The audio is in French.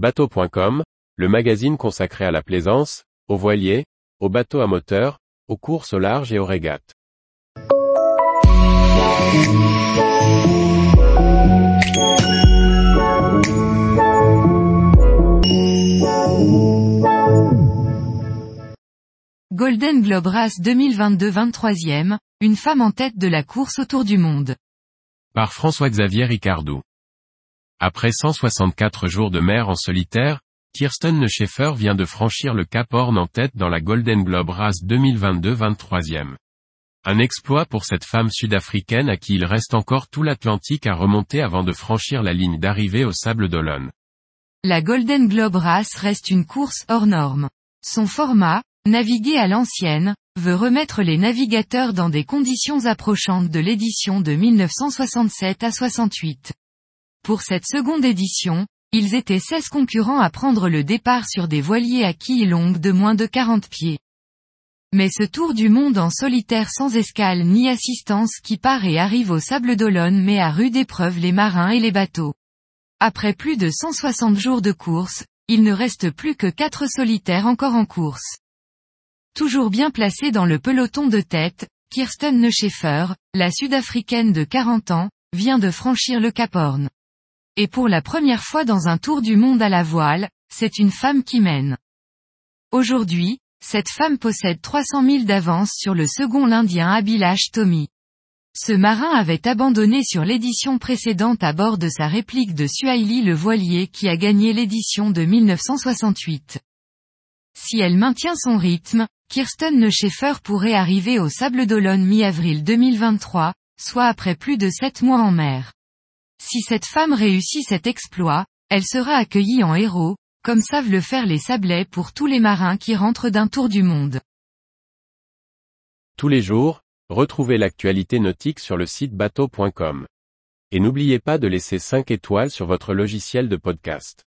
Bateau.com, le magazine consacré à la plaisance, aux voiliers, aux bateaux à moteur, aux courses au large et aux régates. Golden Globe Race 2022 23e, une femme en tête de la course autour du monde. Par François-Xavier Ricardou. Après 164 jours de mer en solitaire, Kirsten Nescheffer vient de franchir le Cap Horn en tête dans la Golden Globe Race 2022 23e. Un exploit pour cette femme sud-africaine à qui il reste encore tout l'Atlantique à remonter avant de franchir la ligne d'arrivée au Sable d'Olonne. La Golden Globe Race reste une course hors norme. Son format, naviguer à l'ancienne, veut remettre les navigateurs dans des conditions approchantes de l'édition de 1967 à 68. Pour cette seconde édition, ils étaient 16 concurrents à prendre le départ sur des voiliers à quilles longues de moins de 40 pieds. Mais ce tour du monde en solitaire sans escale ni assistance qui part et arrive au Sable d'Olonne met à rude épreuve les marins et les bateaux. Après plus de 160 jours de course, il ne reste plus que 4 solitaires encore en course. Toujours bien placée dans le peloton de tête, Kirsten Nescheffer, la Sud-Africaine de 40 ans, vient de franchir le Cap Horn. Et pour la première fois dans un tour du monde à la voile, c'est une femme qui mène. Aujourd'hui, cette femme possède 300 000 d'avance sur le second l'Indien Abhilash Tommy. Ce marin avait abandonné sur l'édition précédente à bord de sa réplique de Suhaili le voilier qui a gagné l'édition de 1968. Si elle maintient son rythme, Kirsten Nescheffer pourrait arriver au Sable d'Olonne mi-avril 2023, soit après plus de sept mois en mer. Si cette femme réussit cet exploit, elle sera accueillie en héros, comme savent le faire les sablets pour tous les marins qui rentrent d'un tour du monde. Tous les jours, retrouvez l'actualité nautique sur le site bateau.com. Et n'oubliez pas de laisser 5 étoiles sur votre logiciel de podcast.